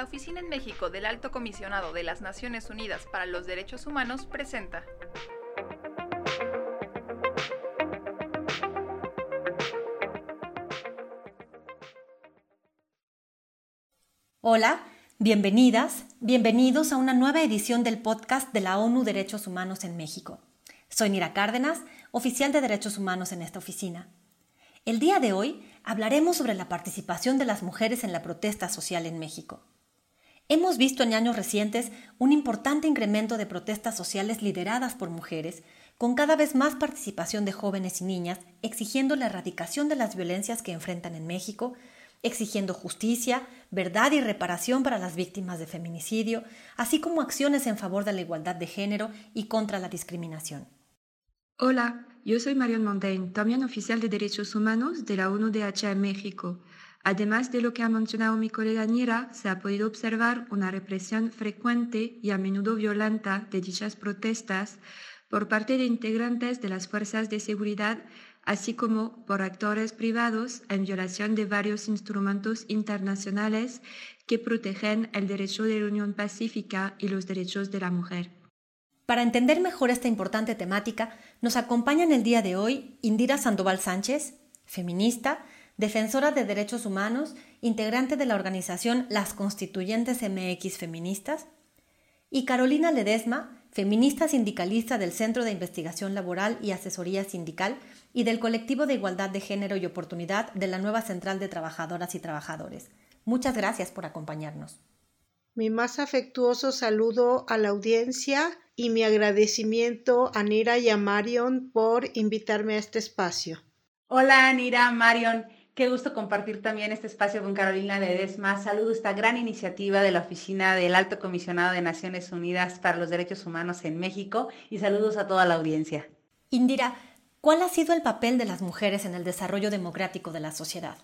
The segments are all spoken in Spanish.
La Oficina en México del Alto Comisionado de las Naciones Unidas para los Derechos Humanos presenta. Hola, bienvenidas, bienvenidos a una nueva edición del podcast de la ONU Derechos Humanos en México. Soy Nira Cárdenas, oficial de Derechos Humanos en esta oficina. El día de hoy hablaremos sobre la participación de las mujeres en la protesta social en México. Hemos visto en años recientes un importante incremento de protestas sociales lideradas por mujeres, con cada vez más participación de jóvenes y niñas, exigiendo la erradicación de las violencias que enfrentan en México, exigiendo justicia, verdad y reparación para las víctimas de feminicidio, así como acciones en favor de la igualdad de género y contra la discriminación. Hola, yo soy Marion Montaigne, también oficial de Derechos Humanos de la ONUDH en México. Además de lo que ha mencionado mi colega Nira, se ha podido observar una represión frecuente y a menudo violenta de dichas protestas por parte de integrantes de las fuerzas de seguridad así como por actores privados en violación de varios instrumentos internacionales que protegen el derecho de la unión pacífica y los derechos de la mujer. Para entender mejor esta importante temática, nos acompaña en el día de hoy Indira Sandoval Sánchez, feminista, defensora de derechos humanos, integrante de la organización Las Constituyentes MX Feministas, y Carolina Ledesma, feminista sindicalista del Centro de Investigación Laboral y Asesoría Sindical y del Colectivo de Igualdad de Género y Oportunidad de la nueva Central de Trabajadoras y Trabajadores. Muchas gracias por acompañarnos. Mi más afectuoso saludo a la audiencia y mi agradecimiento a Nira y a Marion por invitarme a este espacio. Hola Nira, Marion. Qué gusto compartir también este espacio con Carolina Ledesma. Saludo esta gran iniciativa de la Oficina del Alto Comisionado de Naciones Unidas para los Derechos Humanos en México y saludos a toda la audiencia. Indira, ¿cuál ha sido el papel de las mujeres en el desarrollo democrático de la sociedad?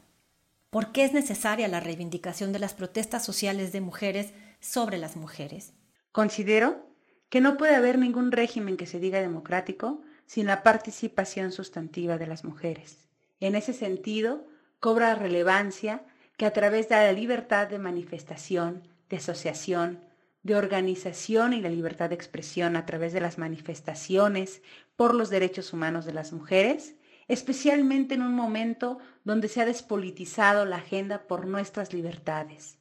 ¿Por qué es necesaria la reivindicación de las protestas sociales de mujeres sobre las mujeres? Considero que no puede haber ningún régimen que se diga democrático sin la participación sustantiva de las mujeres. En ese sentido, cobra relevancia que a través de la libertad de manifestación, de asociación, de organización y la libertad de expresión a través de las manifestaciones por los derechos humanos de las mujeres, especialmente en un momento donde se ha despolitizado la agenda por nuestras libertades.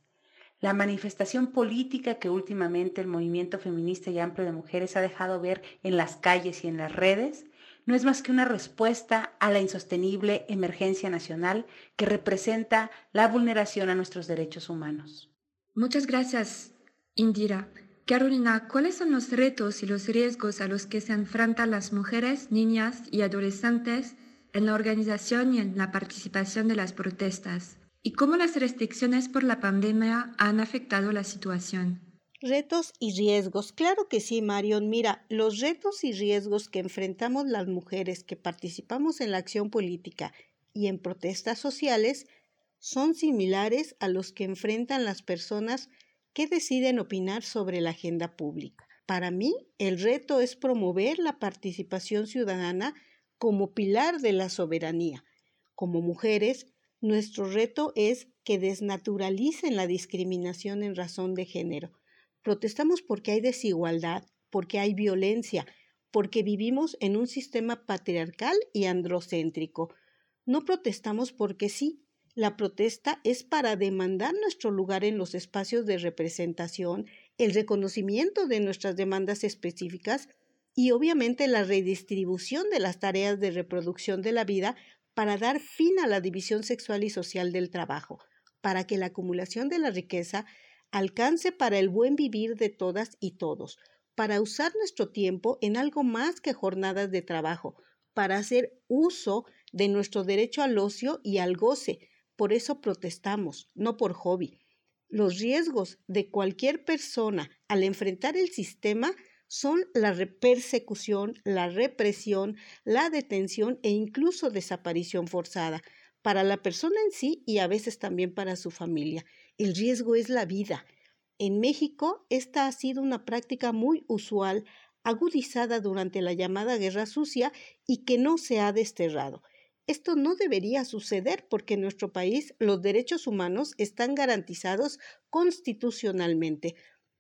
La manifestación política que últimamente el movimiento feminista y amplio de mujeres ha dejado ver en las calles y en las redes no es más que una respuesta a la insostenible emergencia nacional que representa la vulneración a nuestros derechos humanos. Muchas gracias, Indira. Carolina, ¿cuáles son los retos y los riesgos a los que se enfrentan las mujeres, niñas y adolescentes en la organización y en la participación de las protestas? ¿Y cómo las restricciones por la pandemia han afectado la situación? Retos y riesgos. Claro que sí, Marion. Mira, los retos y riesgos que enfrentamos las mujeres que participamos en la acción política y en protestas sociales son similares a los que enfrentan las personas que deciden opinar sobre la agenda pública. Para mí, el reto es promover la participación ciudadana como pilar de la soberanía. Como mujeres, nuestro reto es que desnaturalicen la discriminación en razón de género Protestamos porque hay desigualdad, porque hay violencia, porque vivimos en un sistema patriarcal y androcéntrico. No protestamos porque sí. La protesta es para demandar nuestro lugar en los espacios de representación, el reconocimiento de nuestras demandas específicas y obviamente la redistribución de las tareas de reproducción de la vida para dar fin a la división sexual y social del trabajo, para que la acumulación de la riqueza alcance para el buen vivir de todas y todos, para usar nuestro tiempo en algo más que jornadas de trabajo, para hacer uso de nuestro derecho al ocio y al goce. Por eso protestamos, no por hobby. Los riesgos de cualquier persona al enfrentar el sistema son la persecución, la represión, la detención e incluso desaparición forzada para la persona en sí y a veces también para su familia el riesgo es la vida. En México, esta ha sido una práctica muy usual, agudizada durante la llamada Guerra Sucia y que no se ha desterrado. Esto no debería suceder porque en nuestro país los derechos humanos están garantizados constitucionalmente.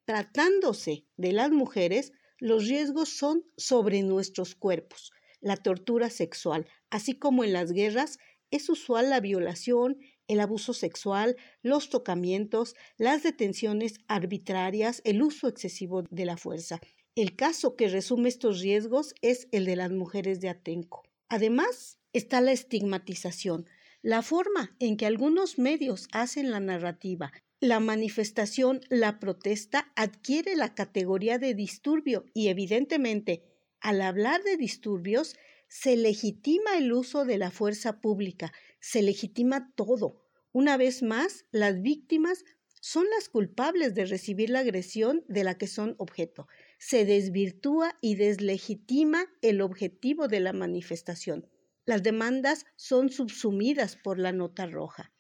Tratándose de las mujeres, los riesgos son sobre nuestros cuerpos. La tortura sexual, así como en las guerras, es usual la violación, el abuso sexual, los tocamientos, las detenciones arbitrarias, el uso excesivo de la fuerza. El caso que resume estos riesgos es el de las mujeres de Atenco. Además, está la estigmatización, la forma en que algunos medios hacen la narrativa. La manifestación, la protesta adquiere la categoría de disturbio y evidentemente, al hablar de disturbios, se legitima el uso de la fuerza pública, se legitima todo. Una vez más, las víctimas son las culpables de recibir la agresión de la que son objeto. Se desvirtúa y deslegitima el objetivo de la manifestación. Las demandas son subsumidas por la nota roja.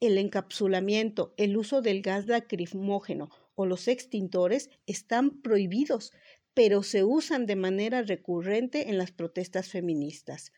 El encapsulamiento, el uso del gas lacrimógeno o los extintores están prohibidos, pero se usan de manera recurrente en las protestas feministas.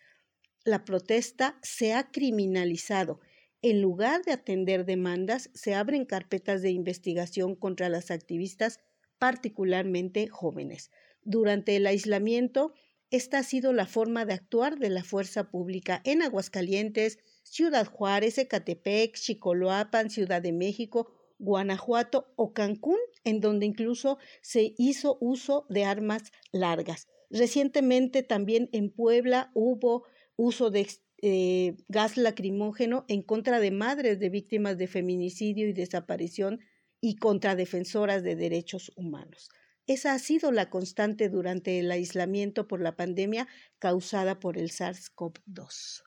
La protesta se ha criminalizado. En lugar de atender demandas, se abren carpetas de investigación contra las activistas, particularmente jóvenes. Durante el aislamiento, esta ha sido la forma de actuar de la fuerza pública en Aguascalientes, Ciudad Juárez, Ecatepec, Chicoloapan, Ciudad de México, Guanajuato o Cancún, en donde incluso se hizo uso de armas largas. Recientemente también en Puebla hubo uso de eh, gas lacrimógeno en contra de madres de víctimas de feminicidio y desaparición y contra defensoras de derechos humanos. Esa ha sido la constante durante el aislamiento por la pandemia causada por el SARS-CoV-2.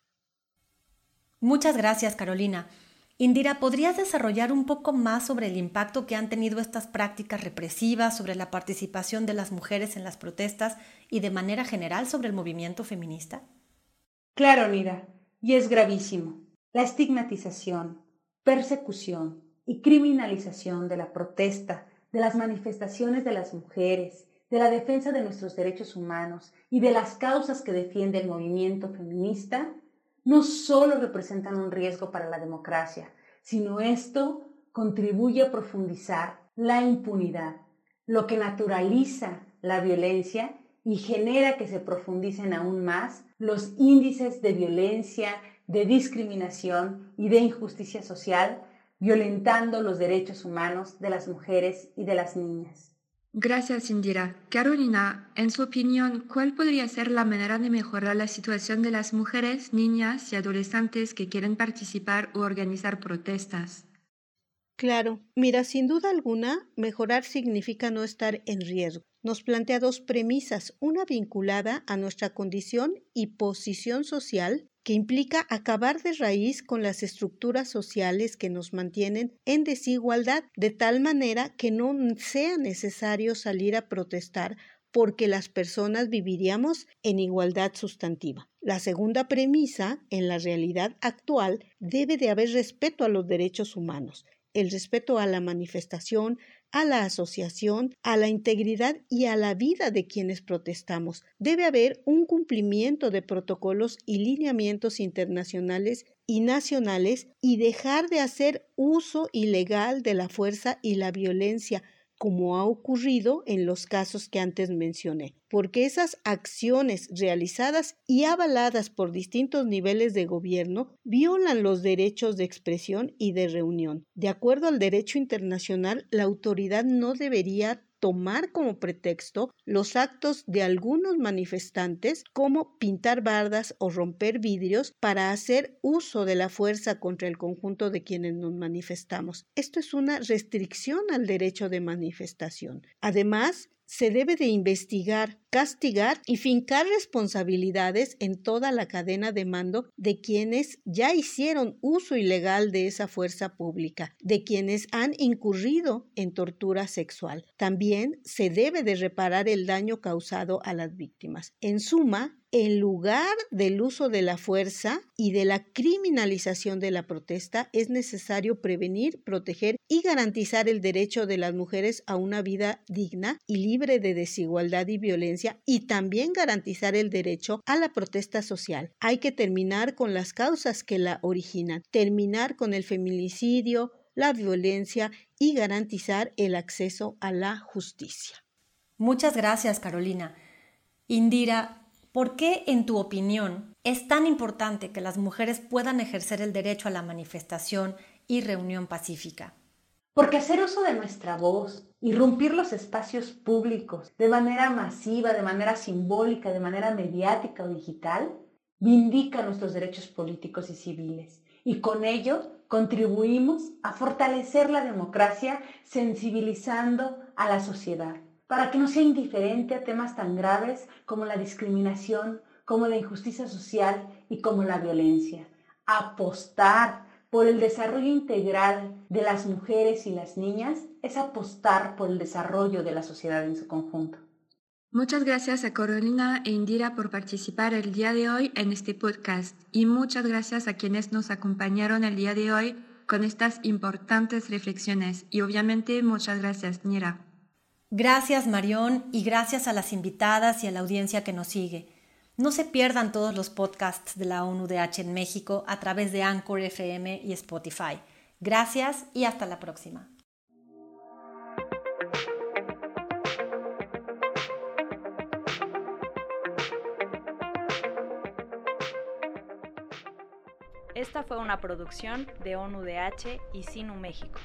Muchas gracias, Carolina. Indira, ¿podrías desarrollar un poco más sobre el impacto que han tenido estas prácticas represivas sobre la participación de las mujeres en las protestas y de manera general sobre el movimiento feminista? Claro, Nira, y es gravísimo. La estigmatización, persecución y criminalización de la protesta de las manifestaciones de las mujeres, de la defensa de nuestros derechos humanos y de las causas que defiende el movimiento feminista, no solo representan un riesgo para la democracia, sino esto contribuye a profundizar la impunidad, lo que naturaliza la violencia y genera que se profundicen aún más los índices de violencia, de discriminación y de injusticia social violentando los derechos humanos de las mujeres y de las niñas. Gracias, Indira. Carolina, en su opinión, ¿cuál podría ser la manera de mejorar la situación de las mujeres, niñas y adolescentes que quieren participar o organizar protestas? Claro, mira, sin duda alguna, mejorar significa no estar en riesgo. Nos plantea dos premisas, una vinculada a nuestra condición y posición social que implica acabar de raíz con las estructuras sociales que nos mantienen en desigualdad, de tal manera que no sea necesario salir a protestar porque las personas viviríamos en igualdad sustantiva. La segunda premisa, en la realidad actual, debe de haber respeto a los derechos humanos, el respeto a la manifestación, a la asociación, a la integridad y a la vida de quienes protestamos. Debe haber un cumplimiento de protocolos y lineamientos internacionales y nacionales y dejar de hacer uso ilegal de la fuerza y la violencia como ha ocurrido en los casos que antes mencioné, porque esas acciones realizadas y avaladas por distintos niveles de gobierno violan los derechos de expresión y de reunión. De acuerdo al derecho internacional, la autoridad no debería tomar como pretexto los actos de algunos manifestantes como pintar bardas o romper vidrios para hacer uso de la fuerza contra el conjunto de quienes nos manifestamos. Esto es una restricción al derecho de manifestación. Además, se debe de investigar, castigar y fincar responsabilidades en toda la cadena de mando de quienes ya hicieron uso ilegal de esa fuerza pública, de quienes han incurrido en tortura sexual. También se debe de reparar el daño causado a las víctimas. En suma, en lugar del uso de la fuerza y de la criminalización de la protesta, es necesario prevenir, proteger y garantizar el derecho de las mujeres a una vida digna y libre de desigualdad y violencia y también garantizar el derecho a la protesta social. Hay que terminar con las causas que la originan, terminar con el feminicidio, la violencia y garantizar el acceso a la justicia. Muchas gracias, Carolina. Indira, ¿por qué, en tu opinión, es tan importante que las mujeres puedan ejercer el derecho a la manifestación y reunión pacífica? Porque hacer uso de nuestra voz, irrumpir los espacios públicos de manera masiva, de manera simbólica, de manera mediática o digital, vindica nuestros derechos políticos y civiles. Y con ello contribuimos a fortalecer la democracia sensibilizando a la sociedad para que no sea indiferente a temas tan graves como la discriminación, como la injusticia social y como la violencia. Apostar por el desarrollo integral de las mujeres y las niñas es apostar por el desarrollo de la sociedad en su conjunto. Muchas gracias a Carolina e Indira por participar el día de hoy en este podcast y muchas gracias a quienes nos acompañaron el día de hoy con estas importantes reflexiones y obviamente muchas gracias Nira. Gracias Marión y gracias a las invitadas y a la audiencia que nos sigue. No se pierdan todos los podcasts de la ONUDH en México a través de Anchor FM y Spotify. Gracias y hasta la próxima. Esta fue una producción de ONUDH y SINU México.